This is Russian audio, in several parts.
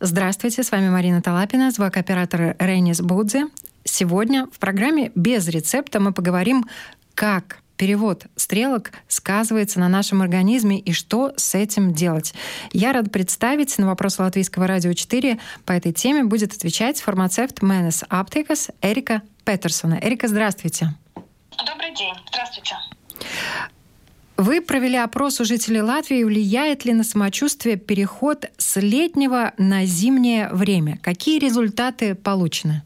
Здравствуйте, с вами Марина Талапина, звукооператор Рейнис Будзе. Сегодня в программе «Без рецепта» мы поговорим, как перевод стрелок сказывается на нашем организме и что с этим делать. Я рада представить на вопрос Латвийского радио 4 по этой теме будет отвечать фармацевт Менес Аптекас Эрика Петерсона. Эрика, здравствуйте. Добрый день. Здравствуйте. Вы провели опрос у жителей Латвии, влияет ли на самочувствие переход с летнего на зимнее время? Какие результаты получены?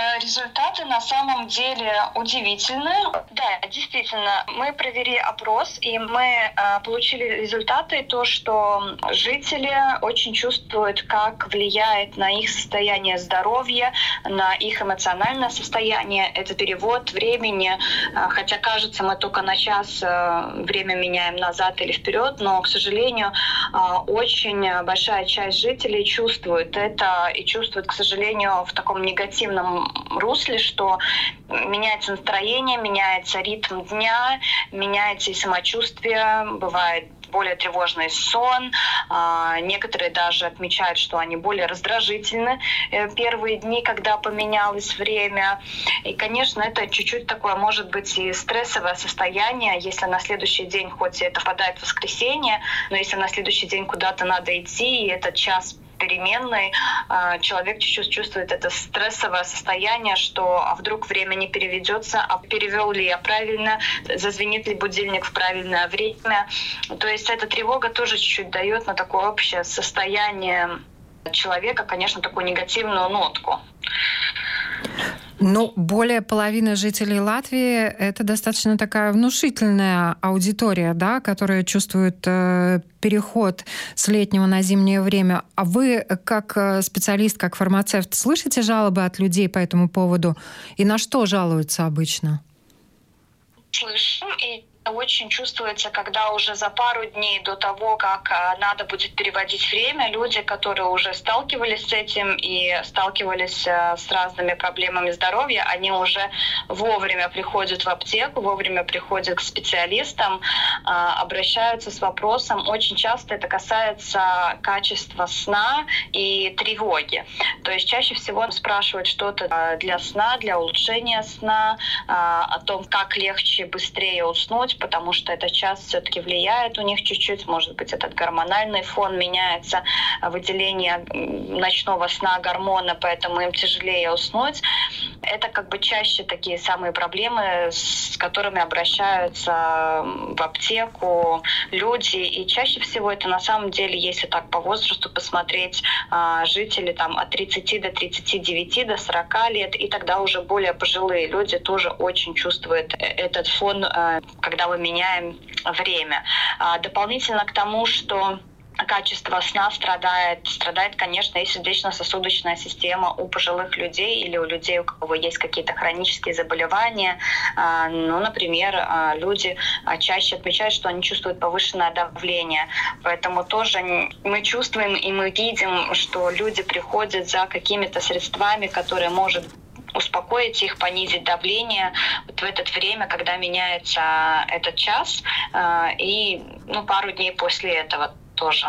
Э, результаты на самом деле удивительны. Да, действительно, мы провели опрос, и мы э, получили результаты, то, что жители очень чувствуют, как влияет на их состояние здоровья, на их эмоциональное состояние. Это перевод времени, э, хотя кажется, мы только на час время меняем назад или вперед, но, к сожалению, очень большая часть жителей чувствует это и чувствует, к сожалению, в таком негативном русле, что меняется настроение, меняется ритм дня, меняется и самочувствие, бывает более тревожный сон. А, некоторые даже отмечают, что они более раздражительны э, первые дни, когда поменялось время. И, конечно, это чуть-чуть такое, может быть, и стрессовое состояние, если на следующий день, хоть это впадает в воскресенье, но если на следующий день куда-то надо идти, и этот час переменной, а, человек чуть-чуть чувствует это стрессовое состояние, что а вдруг время не переведется, а перевел ли я правильно, зазвенит ли будильник в правильное время. То есть эта тревога тоже чуть-чуть дает на такое общее состояние человека, конечно, такую негативную нотку. Ну, более половины жителей Латвии — это достаточно такая внушительная аудитория, да, которая чувствует э, переход с летнего на зимнее время. А вы, как э, специалист, как фармацевт, слышите жалобы от людей по этому поводу? И на что жалуются обычно? Слышим, и очень чувствуется, когда уже за пару дней до того, как а, надо будет переводить время, люди, которые уже сталкивались с этим и сталкивались а, с разными проблемами здоровья, они уже вовремя приходят в аптеку, вовремя приходят к специалистам, а, обращаются с вопросом. Очень часто это касается качества сна и тревоги. То есть чаще всего спрашивают что-то для сна, для улучшения сна, о том, как легче, быстрее уснуть, потому что этот час все-таки влияет у них чуть-чуть, может быть, этот гормональный фон меняется, выделение ночного сна гормона, поэтому им тяжелее уснуть. Это как бы чаще такие самые проблемы, с которыми обращаются в аптеку люди, и чаще всего это на самом деле, если так по возрасту посмотреть, а, жители там от 30 до 39, до 40 лет, и тогда уже более пожилые люди тоже очень чувствуют э, этот фон, э, когда мы меняем время. А, дополнительно к тому, что качество сна страдает, страдает, конечно, и сердечно-сосудочная система у пожилых людей или у людей, у кого есть какие-то хронические заболевания. А, ну, например, а, люди чаще отмечают, что они чувствуют повышенное давление. Поэтому тоже мы чувствуем и мы видим, что люди приходят за какими-то средствами, которые, может успокоить их, понизить давление вот в это время, когда меняется этот час, и ну, пару дней после этого тоже.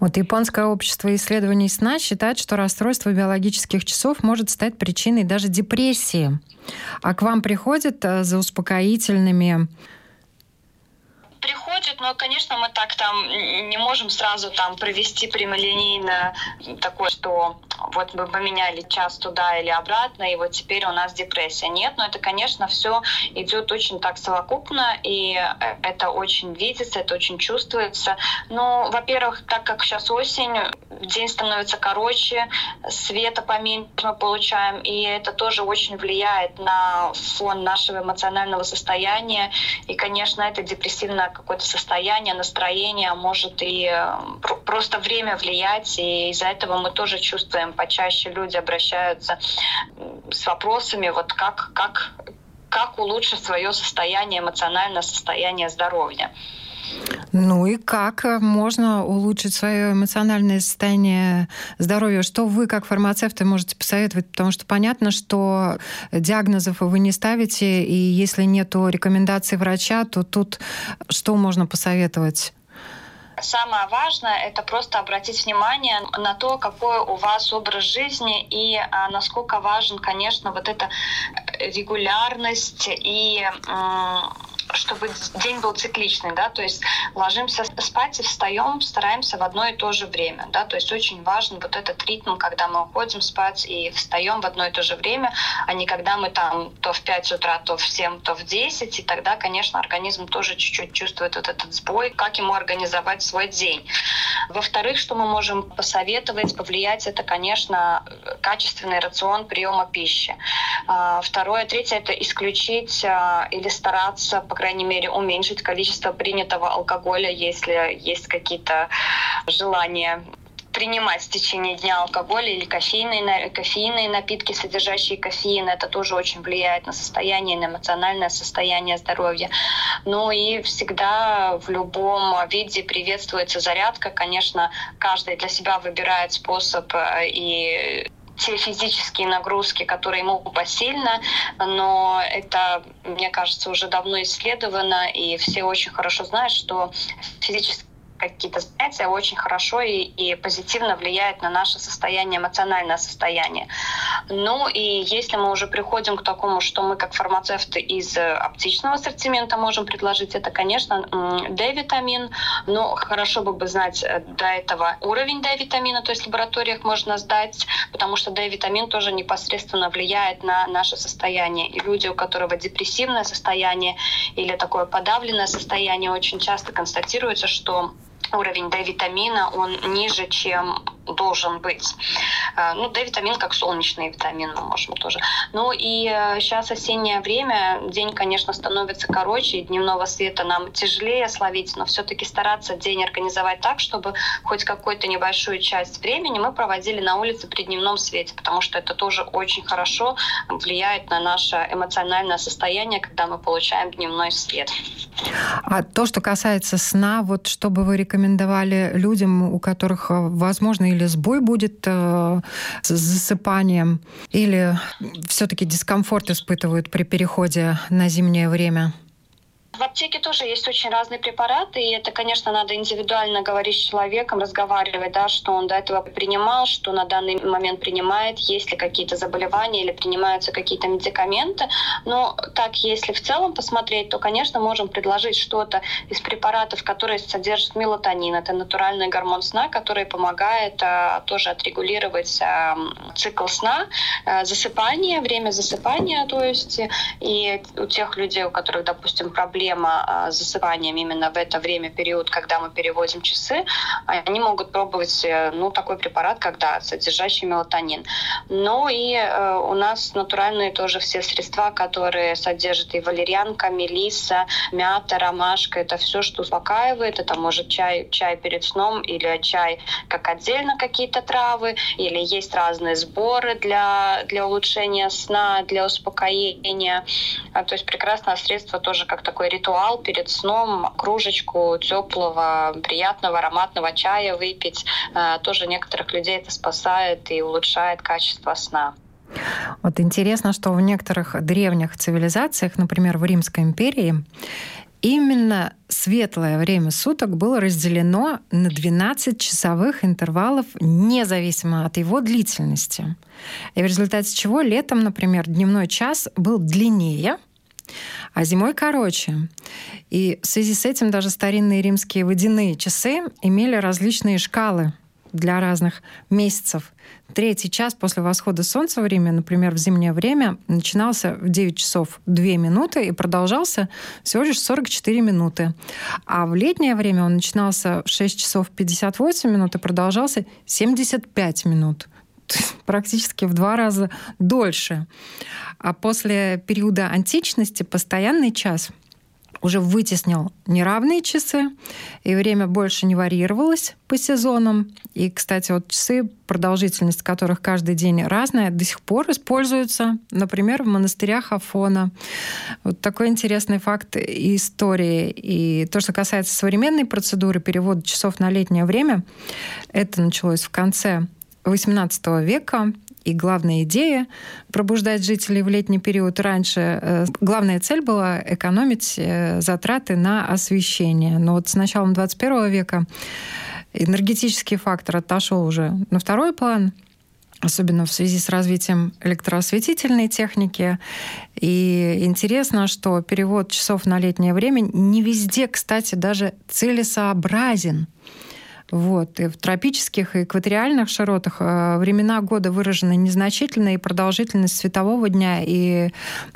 Вот японское общество исследований сна считает, что расстройство биологических часов может стать причиной даже депрессии. А к вам приходят э, за успокоительными приходит, но, конечно, мы так там не можем сразу там провести прямолинейно такое, что вот мы поменяли час туда или обратно, и вот теперь у нас депрессия. Нет, но это, конечно, все идет очень так совокупно, и э, это очень видится, это очень чувствуется. Ну, во-первых, так как сейчас осень, день становится короче, света поменьше мы получаем, и это тоже очень влияет на фон нашего эмоционального состояния, и, конечно, это депрессивное какое-то состояние, настроение, может и э, просто время влиять, и из-за этого мы тоже чувствуем почаще люди обращаются с вопросами, вот как, как, как улучшить свое состояние, эмоциональное состояние здоровья. Ну и как можно улучшить свое эмоциональное состояние здоровья? Что вы, как фармацевты, можете посоветовать? Потому что понятно, что диагнозов вы не ставите, и если нет рекомендаций врача, то тут что можно посоветовать? Самое важное — это просто обратить внимание на то, какой у вас образ жизни и а, насколько важен, конечно, вот эта регулярность и чтобы день был цикличный, да, то есть ложимся спать и встаем, стараемся в одно и то же время, да, то есть очень важен вот этот ритм, когда мы уходим спать и встаем в одно и то же время, а не когда мы там то в 5 утра, то в 7, то в 10, и тогда, конечно, организм тоже чуть-чуть чувствует вот этот сбой, как ему организовать свой день. Во-вторых, что мы можем посоветовать, повлиять, это, конечно, качественный рацион приема пищи. А, второе, третье, это исключить а, или стараться по крайней мере, уменьшить количество принятого алкоголя, если есть какие-то желания принимать в течение дня алкоголь или кофейные, кофейные напитки, содержащие кофеин. Это тоже очень влияет на состояние, на эмоциональное состояние здоровья. Ну и всегда в любом виде приветствуется зарядка. Конечно, каждый для себя выбирает способ э, и те физические нагрузки, которые ему посильно, но это, мне кажется, уже давно исследовано, и все очень хорошо знают, что физические какие-то занятия очень хорошо и, и позитивно влияют на наше состояние, эмоциональное состояние. Ну и если мы уже приходим к такому, что мы как фармацевты из аптечного ассортимента можем предложить, это, конечно, D-витамин, но хорошо бы бы знать э, до этого уровень D-витамина, то есть в лабораториях можно сдать, потому что D-витамин тоже непосредственно влияет на наше состояние. И люди, у которого депрессивное состояние или такое подавленное состояние, очень часто констатируется, что уровень D-витамина, он ниже, чем должен быть. Э, ну, D-витамин как солнечный витамин мы можем тоже. Ну и сейчас э, осеннее время, день, конечно, становится короче, и дневного света нам тяжелее словить, но все-таки стараться день организовать так, чтобы хоть какую-то небольшую часть времени мы проводили на улице при дневном свете, потому что это тоже очень хорошо влияет на наше эмоциональное состояние, когда мы получаем дневной свет. А то, что касается сна, вот что бы вы рекомендовали людям, у которых, э, возможно, или сбой будет э, с засыпанием, или все-таки дискомфорт испытывают при переходе на зимнее время? В аптеке тоже есть очень разные препараты, и это, конечно, надо индивидуально говорить с человеком, разговаривать, да, что он до этого принимал, что на данный момент принимает, есть ли какие-то заболевания или принимаются какие-то медикаменты. Но так, если в целом посмотреть, то, конечно, можем предложить что-то из препаратов, которые содержат мелатонин. Это натуральный гормон сна, который помогает а, тоже отрегулировать а, цикл сна, а, засыпание, время засыпания, то есть и у тех людей, у которых, допустим, проблемы проблема а, с засыпанием именно в это время, период, когда мы переводим часы, они могут пробовать э, ну, такой препарат, когда содержащий мелатонин. Ну и э, у нас натуральные тоже все средства, которые содержат и валерьянка, мелиса, мята, ромашка. Это все, что успокаивает. Это может чай, чай перед сном или чай как отдельно какие-то травы, или есть разные сборы для, для улучшения сна, для успокоения. А, то есть прекрасное средство тоже как такой ритуал перед сном, кружечку теплого, приятного, ароматного чая выпить. Э, тоже некоторых людей это спасает и улучшает качество сна. Вот интересно, что в некоторых древних цивилизациях, например, в Римской империи, именно светлое время суток было разделено на 12 часовых интервалов, независимо от его длительности. И в результате чего летом, например, дневной час был длиннее, а зимой короче. И в связи с этим даже старинные римские водяные часы имели различные шкалы для разных месяцев. Третий час после восхода солнца в Риме, например, в зимнее время, начинался в 9 часов 2 минуты и продолжался всего лишь 44 минуты. А в летнее время он начинался в 6 часов 58 минут и продолжался 75 минут практически в два раза дольше. А после периода античности постоянный час уже вытеснил неравные часы, и время больше не варьировалось по сезонам. И, кстати, вот часы, продолжительность которых каждый день разная, до сих пор используются, например, в монастырях Афона. Вот такой интересный факт истории. И то, что касается современной процедуры перевода часов на летнее время, это началось в конце XVIII века и главная идея пробуждать жителей в летний период раньше. Э, главная цель была экономить э, затраты на освещение. Но вот с началом 21 века энергетический фактор отошел уже на второй план – особенно в связи с развитием электроосветительной техники. И интересно, что перевод часов на летнее время не везде, кстати, даже целесообразен. Вот. И в тропических и экваториальных широтах э, времена года выражены незначительно, и продолжительность светового дня и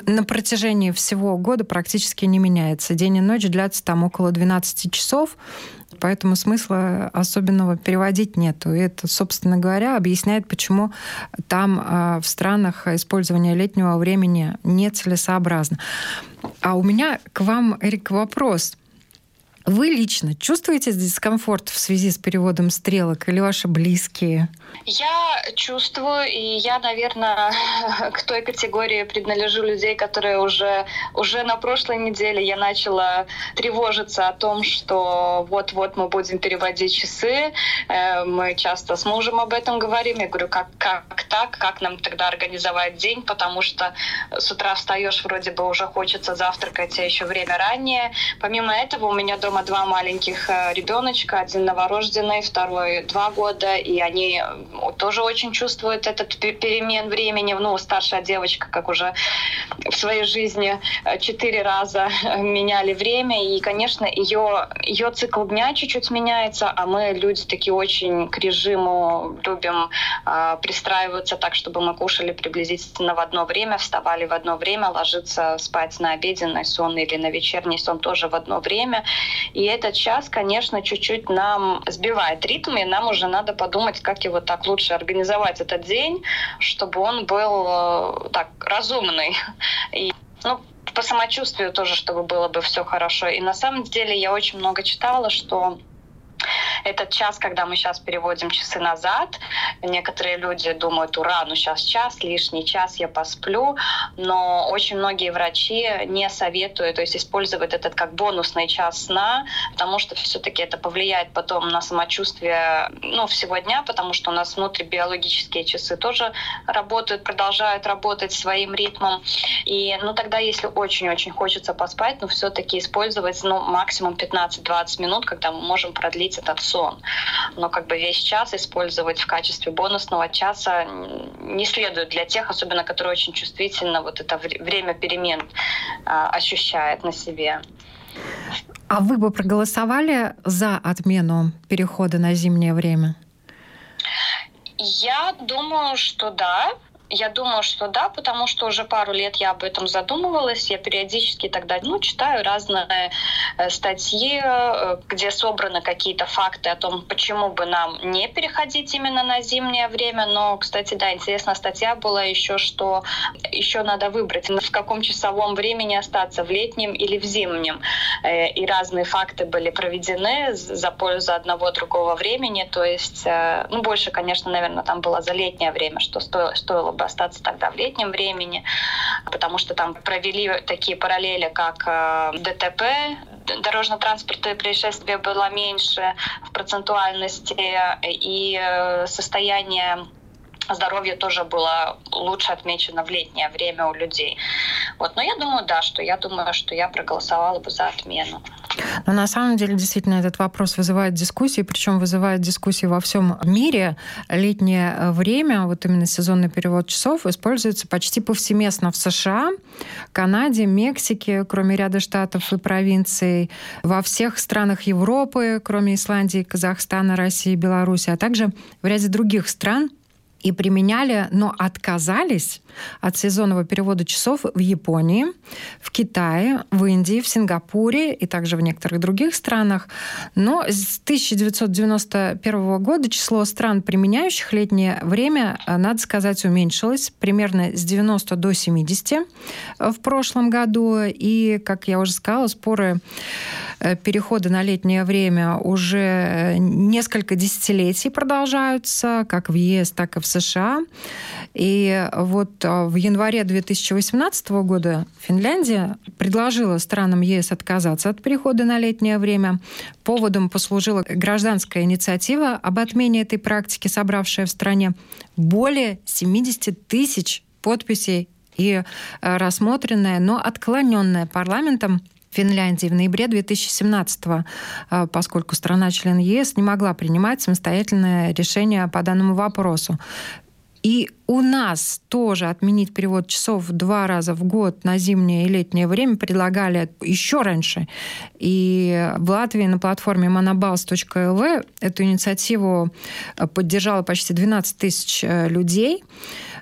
на протяжении всего года практически не меняется. День и ночь длятся там около 12 часов, поэтому смысла особенного переводить нету. И это, собственно говоря, объясняет, почему там а, в странах использование летнего времени нецелесообразно. А у меня к вам, Эрик, вопрос. Вы лично чувствуете дискомфорт в связи с переводом стрелок или ваши близкие? Я чувствую, и я, наверное, к той категории принадлежу людей, которые уже, уже на прошлой неделе я начала тревожиться о том, что вот-вот мы будем переводить часы. Э, мы часто с мужем об этом говорим. Я говорю, как, как так? Как нам тогда организовать день? Потому что с утра встаешь, вроде бы уже хочется завтракать, а еще время раннее. Помимо этого у меня дома два маленьких э, ребеночка, один новорожденный, второй два года, и они тоже очень чувствуют этот перемен времени. Ну, старшая девочка, как уже в своей жизни э, четыре раза меняли время, и, конечно, ее, ее цикл дня чуть-чуть меняется, а мы люди такие очень к режиму любим э, пристраиваться так, чтобы мы кушали приблизительно в одно время, вставали в одно время, ложиться спать на обеденный сон или на вечерний сон тоже в одно время. И этот час, конечно, чуть-чуть нам сбивает ритм, и нам уже надо подумать, как его так лучше организовать этот день, чтобы он был э, так разумный. И, ну, по самочувствию тоже, чтобы было бы все хорошо. И на самом деле я очень много читала, что этот час, когда мы сейчас переводим часы назад, некоторые люди думают, ура, ну сейчас час, лишний час я посплю, но очень многие врачи не советуют, то есть использовать этот как бонусный час сна, потому что все-таки это повлияет потом на самочувствие ну, всего дня, потому что у нас внутри биологические часы тоже работают, продолжают работать своим ритмом. И ну, тогда, если очень-очень хочется поспать, ну, все-таки использовать ну, максимум 15-20 минут, когда мы можем продлить этот сон. Но как бы весь час использовать в качестве бонусного часа не следует для тех, особенно которые очень чувствительно вот это время перемен а, ощущает на себе. А вы бы проголосовали за отмену перехода на зимнее время? Я думаю, что да. Я думаю, что да, потому что уже пару лет я об этом задумывалась. Я периодически тогда ну, читаю разные э, статьи, э, где собраны какие-то факты о том, почему бы нам не переходить именно на зимнее время. Но, кстати, да, интересная статья была еще, что еще надо выбрать, в каком часовом времени остаться, в летнем или в зимнем. Э, и разные факты были проведены за пользу одного другого времени. То есть, ну, больше, конечно, наверное, там было за летнее время, что стоило, стоило бы бы остаться тогда в летнем времени, потому что там провели такие параллели, как э, ДТП, дорожно-транспортные происшествия было меньше в процентуальности, и э, состояние здоровье тоже было лучше отмечено в летнее время у людей. Вот. Но я думаю, да, что я думаю, что я проголосовала бы за отмену. Но на самом деле действительно этот вопрос вызывает дискуссии, причем вызывает дискуссии во всем мире. Летнее время, вот именно сезонный перевод часов, используется почти повсеместно в США, Канаде, Мексике, кроме ряда штатов и провинций, во всех странах Европы, кроме Исландии, Казахстана, России, Беларуси, а также в ряде других стран, и применяли, но отказались от сезонного перевода часов в Японии, в Китае, в Индии, в Сингапуре и также в некоторых других странах. Но с 1991 года число стран, применяющих летнее время, надо сказать, уменьшилось примерно с 90 до 70 в прошлом году. И, как я уже сказала, споры э, перехода на летнее время уже несколько десятилетий продолжаются, как в ЕС, так и в США. И вот в январе 2018 года Финляндия предложила странам ЕС отказаться от перехода на летнее время. Поводом послужила гражданская инициатива об отмене этой практики, собравшая в стране более 70 тысяч подписей и э, рассмотренная, но отклоненная парламентом Финляндии в ноябре 2017 э, поскольку страна-член ЕС не могла принимать самостоятельное решение по данному вопросу. И у нас тоже отменить перевод часов два раза в год на зимнее и летнее время предлагали еще раньше. И в Латвии на платформе monobals.lv эту инициативу э, поддержало почти 12 тысяч людей.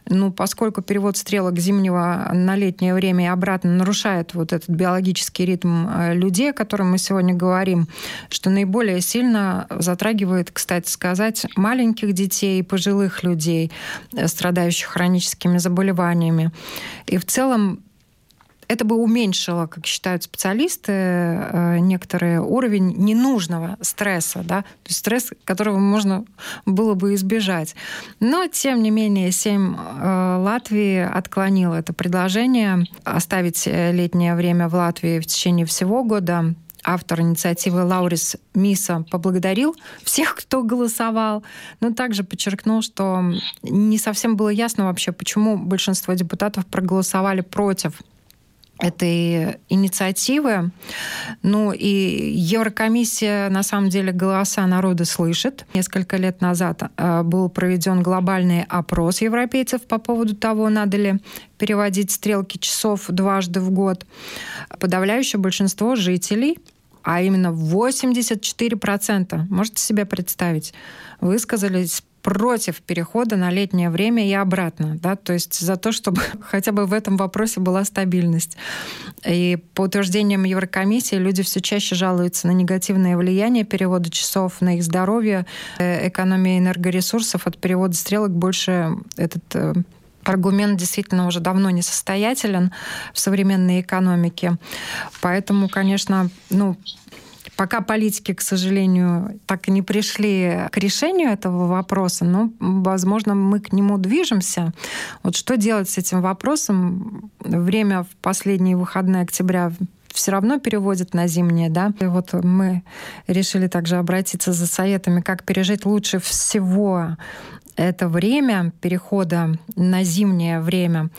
Ну, поскольку перевод стрелок зимнего на летнее время и обратно нарушает вот этот биологический ритм э, людей, о котором мы сегодня говорим, что наиболее сильно затрагивает, кстати сказать, маленьких детей и пожилых людей, э, страдающих хроническими заболеваниями. И в целом это бы уменьшило, как считают специалисты, э, некоторый уровень ненужного стресса, да, то есть стресс, которого можно было бы избежать. Но, тем не менее, 7 э, Латвии отклонило это предложение оставить э, летнее время в Латвии в течение всего года автор инициативы Лаурис Миса поблагодарил всех, кто голосовал, но также подчеркнул, что не совсем было ясно вообще, почему большинство депутатов проголосовали против этой инициативы. Ну и Еврокомиссия на самом деле голоса народа слышит. Несколько лет назад э, был проведен глобальный опрос европейцев по поводу того, надо ли переводить стрелки часов дважды в год. Подавляющее большинство жителей а именно 84%, можете себе представить, высказались против перехода на летнее время и обратно, да, то есть за то, чтобы хотя бы в этом вопросе была стабильность. И по утверждениям Еврокомиссии люди все чаще жалуются на негативное влияние перевода часов на их здоровье, э, экономия энергоресурсов от перевода стрелок больше этот э, аргумент действительно уже давно несостоятелен в современной экономике. Поэтому, конечно, ну, Пока политики, к сожалению, так и не пришли к решению этого вопроса, но, возможно, мы к нему движемся. Вот что делать с этим вопросом? Время в последние выходные октября все равно переводят на зимнее, да. И вот мы решили также обратиться за советами, как пережить лучше всего это время перехода на зимнее время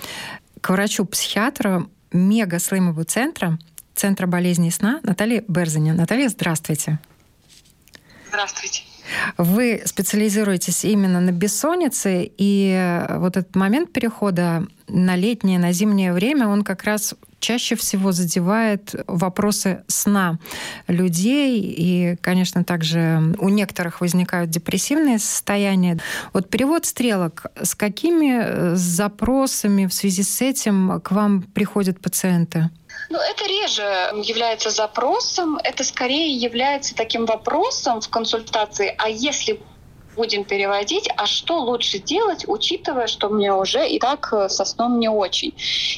к врачу-психиатру мега-слымового центра Центра болезней сна Наталья Берзиня. Наталья, здравствуйте. Здравствуйте. Вы специализируетесь именно на бессоннице, и вот этот момент перехода на летнее, на зимнее время, он как раз чаще всего задевает вопросы сна людей. И, конечно, также у некоторых возникают депрессивные состояния. Вот перевод стрелок. С какими запросами в связи с этим к вам приходят пациенты? Ну, это реже является запросом, это скорее является таким вопросом в консультации, а если будем переводить, а что лучше делать, учитывая, что мне уже и так э, со сном не очень.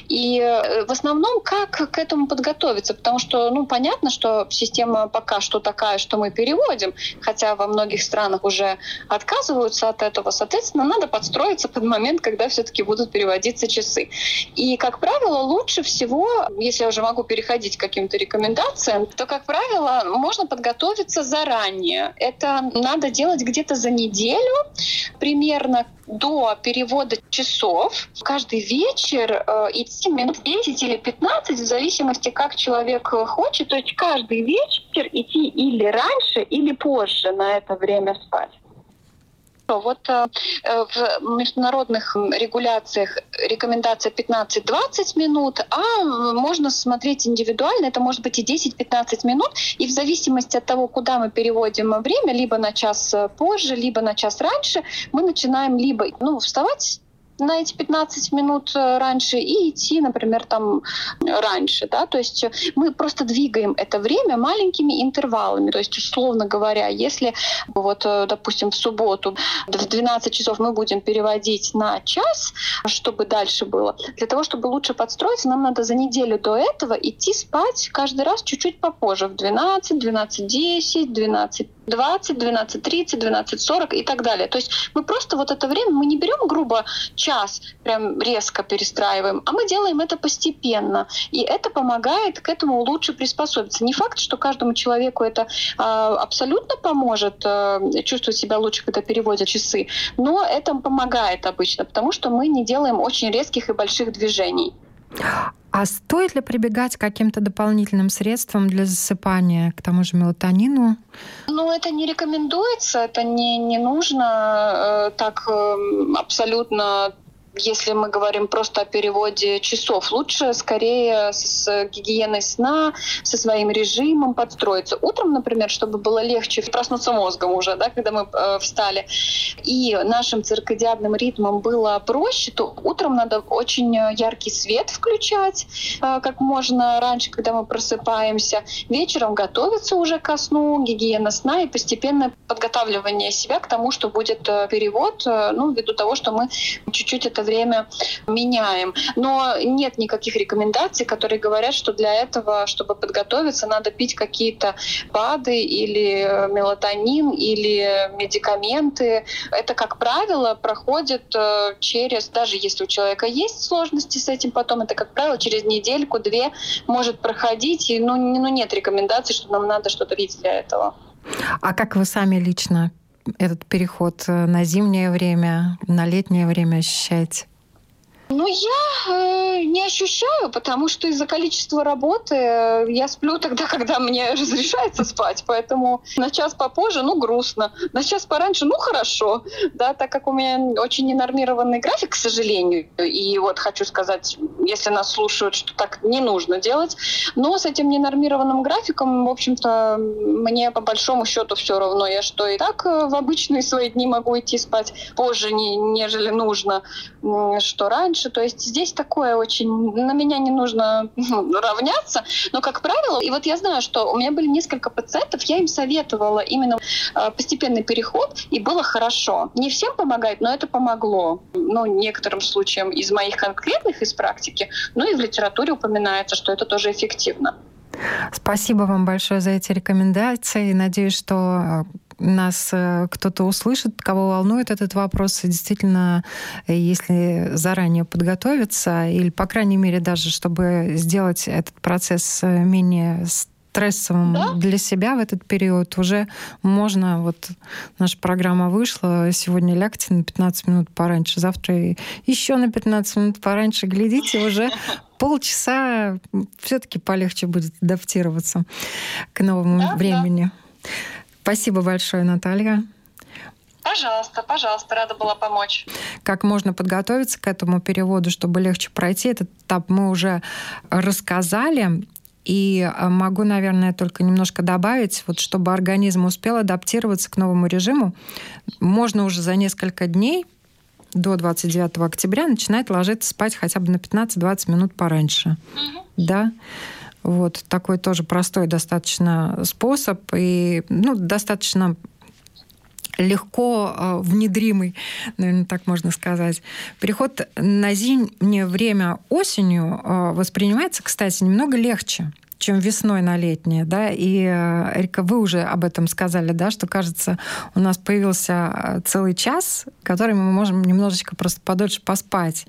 И э, в основном, как к этому подготовиться, потому что, ну, понятно, что система пока что такая, что мы переводим, хотя во многих странах уже отказываются от этого, соответственно, надо подстроиться под момент, когда все-таки будут переводиться часы. И, как правило, лучше всего, если я уже могу переходить к каким-то рекомендациям, то, как правило, можно подготовиться заранее. Это надо делать где-то за неделю неделю примерно до перевода часов каждый вечер э, идти минут 10 или 15, в зависимости, как человек хочет. То есть каждый вечер идти или раньше, или позже на это время спать. Вот э, э, в международных регуляциях рекомендация 15-20 минут, а можно смотреть индивидуально, это может быть и 10-15 минут, и в зависимости от того, куда мы переводим время, либо на час позже, либо на час раньше, мы начинаем либо ну, вставать на эти 15 минут э, раньше и идти, например, там раньше, да, то есть мы просто двигаем это время маленькими интервалами, то есть условно говоря, если вот, э, допустим, в субботу в 12 часов мы будем переводить на час, чтобы дальше было, для того, чтобы лучше подстроиться, нам надо за неделю до этого идти спать каждый раз чуть-чуть попозже, в 12, 12.10, 12 20, 12.30, 12.40 и так далее. То есть мы просто вот это время, мы не берем грубо час, прям резко перестраиваем, а мы делаем это постепенно. И это помогает к этому лучше приспособиться. Не факт, что каждому человеку это э, абсолютно поможет э, чувствовать себя лучше, когда переводят часы, но это помогает обычно, потому что мы не делаем очень резких и больших движений. А стоит ли прибегать к каким-то дополнительным средствам для засыпания, к тому же мелатонину? Ну, это не рекомендуется, это не, не нужно э, так э, абсолютно если мы говорим просто о переводе часов, лучше скорее с гигиеной сна, со своим режимом подстроиться. Утром, например, чтобы было легче проснуться мозгом уже, да, когда мы э, встали, и нашим циркадиадным ритмом было проще, то утром надо очень яркий свет включать э, как можно раньше, когда мы просыпаемся. Вечером готовиться уже ко сну, гигиена сна и постепенное подготавливание себя к тому, что будет э, перевод, э, ну, ввиду того, что мы чуть-чуть это время меняем. Но нет никаких рекомендаций, которые говорят, что для этого, чтобы подготовиться, надо пить какие-то БАДы или э, мелатонин или медикаменты. Это, как правило, проходит э, через, даже если у человека есть сложности с этим потом, это, как правило, через недельку-две может проходить. И ну, ну, нет рекомендаций, что нам надо что-то пить для этого. А как вы сами лично этот переход э, на зимнее время, на летнее время ощущаете? Ну, я э, не ощущаю, потому что из-за количества работы э, я сплю тогда, когда мне разрешается спать. Поэтому на час попозже, ну, грустно. На час пораньше, ну, хорошо. Да, так как у меня очень ненормированный график, к сожалению. И вот хочу сказать, если нас слушают, что так не нужно делать. Но с этим ненормированным графиком, в общем-то, мне по большому счету все равно. Я что и так э, в обычные свои дни могу идти спать позже, не, нежели нужно, что раньше лучше. То есть здесь такое очень... На меня не нужно ну, равняться, но, как правило, и вот я знаю, что у меня были несколько пациентов, я им советовала именно э, постепенный переход, и было хорошо. Не всем помогает, но это помогло. Ну, некоторым случаям из моих конкретных, из практики, ну и в литературе упоминается, что это тоже эффективно. Спасибо вам большое за эти рекомендации. Надеюсь, что э, нас э, кто-то услышит, кого волнует этот вопрос. И действительно, если заранее подготовиться, или, по крайней мере, даже чтобы сделать этот процесс э, менее стрессовым да? для себя в этот период, уже можно, вот наша программа вышла, сегодня лягте на 15 минут пораньше, завтра еще на 15 минут пораньше, глядите, уже полчаса все-таки полегче будет адаптироваться к новому да, времени. Да. Спасибо большое, Наталья. Пожалуйста, пожалуйста, рада была помочь. Как можно подготовиться к этому переводу, чтобы легче пройти этот этап, мы уже рассказали. И э, могу, наверное, только немножко добавить, вот чтобы организм успел адаптироваться к новому режиму, можно уже за несколько дней до 29 октября начинать ложиться спать хотя бы на 15-20 минут пораньше. Угу. Да. Вот такой тоже простой достаточно способ и ну, достаточно легко э, внедримый, наверное, так можно сказать. Переход на зимнее время осенью э, воспринимается, кстати, немного легче чем весной на летнее, да, и, э, Эрика, вы уже об этом сказали, да, что, кажется, у нас появился э, целый час, который мы можем немножечко просто подольше поспать,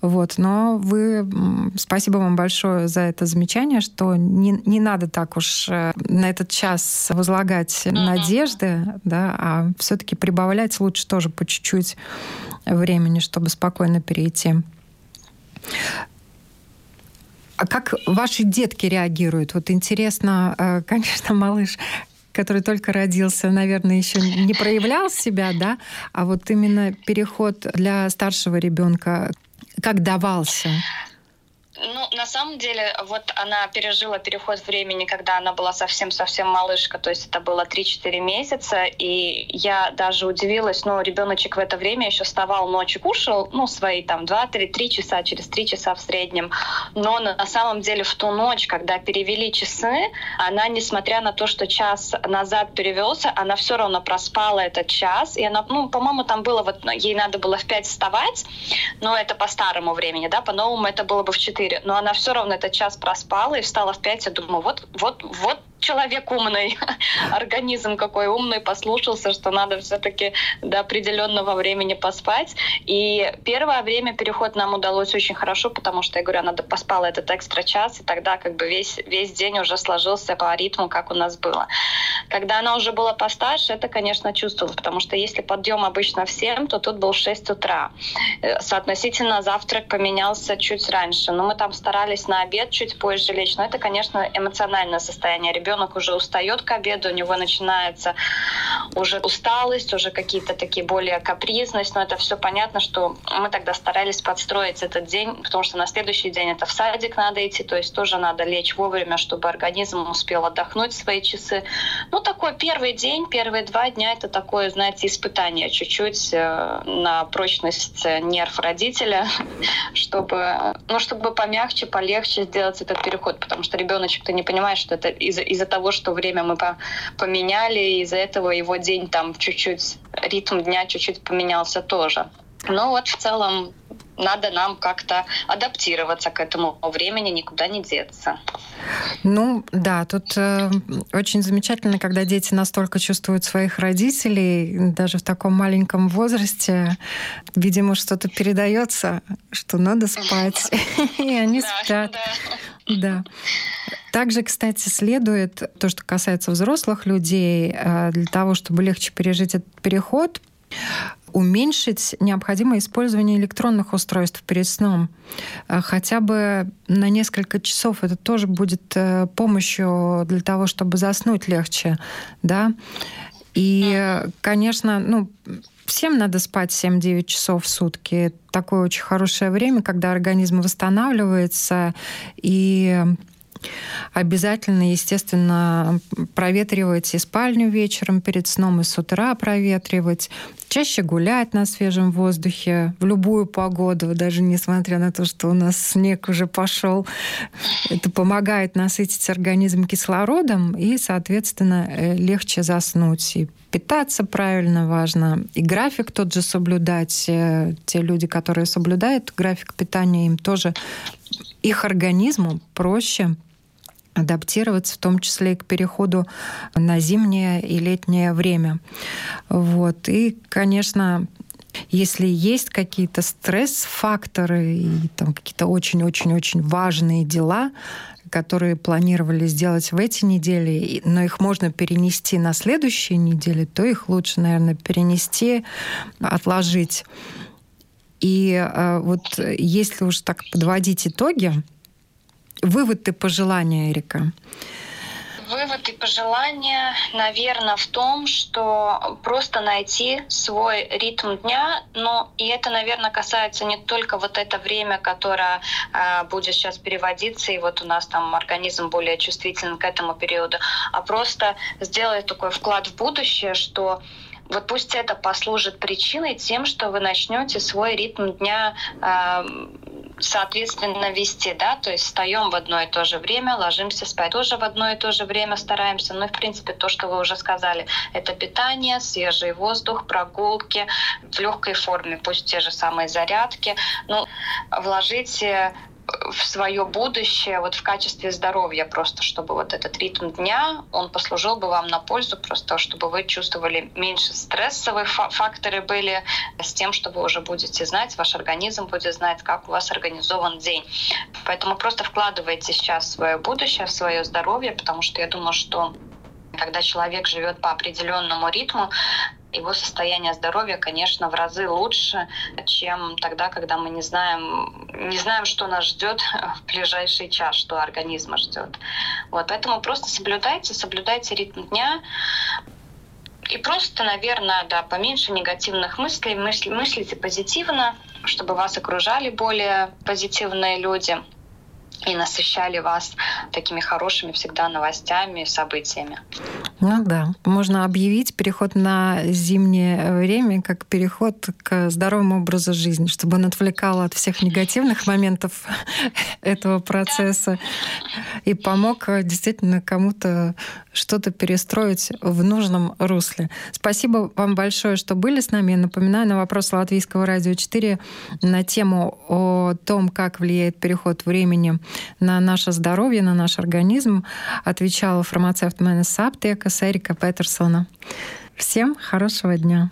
вот, но вы, спасибо вам большое за это замечание, что не, не надо так уж э, на этот час возлагать надежды, да, а все-таки прибавлять лучше тоже по чуть-чуть времени, чтобы спокойно перейти. А как ваши детки реагируют? Вот интересно, э, конечно, малыш который только родился, наверное, еще не проявлял себя, да, а вот именно переход для старшего ребенка как давался? Ну, на самом деле, вот она пережила переход времени, когда она была совсем-совсем малышка, то есть это было 3-4 месяца, и я даже удивилась, ну, ребеночек в это время еще вставал ночью, кушал, ну, свои там 2-3 часа, через 3 часа в среднем, но на самом деле в ту ночь, когда перевели часы, она, несмотря на то, что час назад перевелся, она все равно проспала этот час, и она, ну, по-моему, там было вот, ей надо было в 5 вставать, но это по старому времени, да, по-новому это было бы в 4 4, но она все равно этот час проспала и встала в 5. Я думаю, вот, вот, вот человек умный, организм какой умный, послушался, что надо все-таки до определенного времени поспать. И первое время переход нам удалось очень хорошо, потому что, я говорю, она поспала этот экстра час, и тогда как бы весь, весь день уже сложился по ритму, как у нас было. Когда она уже была постарше, это, конечно, чувствовалось, потому что если подъем обычно в 7, то тут был 6 утра. Э, соотносительно завтрак поменялся чуть раньше, но мы там старались на обед чуть позже лечь, но это, конечно, эмоциональное состояние ребенка ребенок уже устает к обеду, у него начинается уже усталость, уже какие-то такие более капризность, но это все понятно, что мы тогда старались подстроить этот день, потому что на следующий день это в садик надо идти, то есть тоже надо лечь вовремя, чтобы организм успел отдохнуть свои часы. Ну, такой первый день, первые два дня это такое, знаете, испытание чуть-чуть э, на прочность нерв родителя, чтобы, ну, чтобы помягче, полегче сделать этот переход, потому что ребеночек-то не понимает, что это из-за из того, что время мы поменяли, из-за этого его день там чуть-чуть, ритм дня чуть-чуть поменялся тоже. Но вот в целом надо нам как-то адаптироваться к этому времени, никуда не деться. Ну да, тут э, очень замечательно, когда дети настолько чувствуют своих родителей, даже в таком маленьком возрасте, видимо, что-то передается, что надо спать, и они спят. Да. Также, кстати, следует то, что касается взрослых людей, э, для того, чтобы легче пережить этот переход, уменьшить необходимое использование электронных устройств перед сном. Э, хотя бы на несколько часов это тоже будет э, помощью для того, чтобы заснуть легче. Да? И, конечно, ну, всем надо спать 7-9 часов в сутки. Такое очень хорошее время, когда организм восстанавливается и Обязательно, естественно, проветривать и спальню вечером перед сном, и с утра проветривать. Чаще гулять на свежем воздухе в любую погоду, даже несмотря на то, что у нас снег уже пошел. Это помогает насытить организм кислородом и, соответственно, э, легче заснуть. И питаться правильно важно, и график тот же соблюдать. Э, те люди, которые соблюдают график питания, им тоже их организму проще адаптироваться, в том числе и к переходу на зимнее и летнее время. Вот. И, конечно, если есть какие-то стресс-факторы и там какие-то очень-очень-очень важные дела, которые планировали сделать в эти недели, но их можно перенести на следующие недели, то их лучше, наверное, перенести, отложить. И э, вот если уж так подводить итоги, вывод и пожелания, Эрика? Вывод и пожелания, наверное, в том, что просто найти свой ритм дня, но и это, наверное, касается не только вот это время, которое э, будет сейчас переводиться, и вот у нас там организм более чувствителен к этому периоду, а просто сделать такой вклад в будущее, что вот пусть это послужит причиной тем, что вы начнете свой ритм дня э, соответственно вести, да, то есть встаем в одно и то же время, ложимся спать тоже в одно и то же время стараемся. Ну и в принципе то, что вы уже сказали, это питание, свежий воздух, прогулки в легкой форме, пусть те же самые зарядки. Ну, вложите в свое будущее вот в качестве здоровья просто, чтобы вот этот ритм дня, он послужил бы вам на пользу просто, чтобы вы чувствовали меньше стрессовые факторы были с тем, что вы уже будете знать, ваш организм будет знать, как у вас организован день. Поэтому просто вкладывайте сейчас в свое будущее, в свое здоровье, потому что я думаю, что когда человек живет по определенному ритму, его состояние здоровья, конечно, в разы лучше, чем тогда, когда мы не знаем, не знаем, что нас ждет в ближайший час, что организма ждет. Вот, поэтому просто соблюдайте, соблюдайте ритм дня, и просто, наверное, да, поменьше негативных мыслей, мысли, мыслите позитивно, чтобы вас окружали более позитивные люди. и насыщали вас такими хорошими всегда новостями, событиями. Ну да, можно объявить переход на зимнее время как переход к здоровому образу жизни, чтобы он отвлекал от всех негативных моментов этого процесса и помог действительно кому-то что-то перестроить в нужном русле. Спасибо вам большое, что были с нами. Напоминаю, на вопрос Латвийского радио 4 на тему о том, как влияет переход времени на наше здоровье, на наш организм, отвечала фармацевт Менес Аптека Эрика Петерсона. Всем хорошего дня!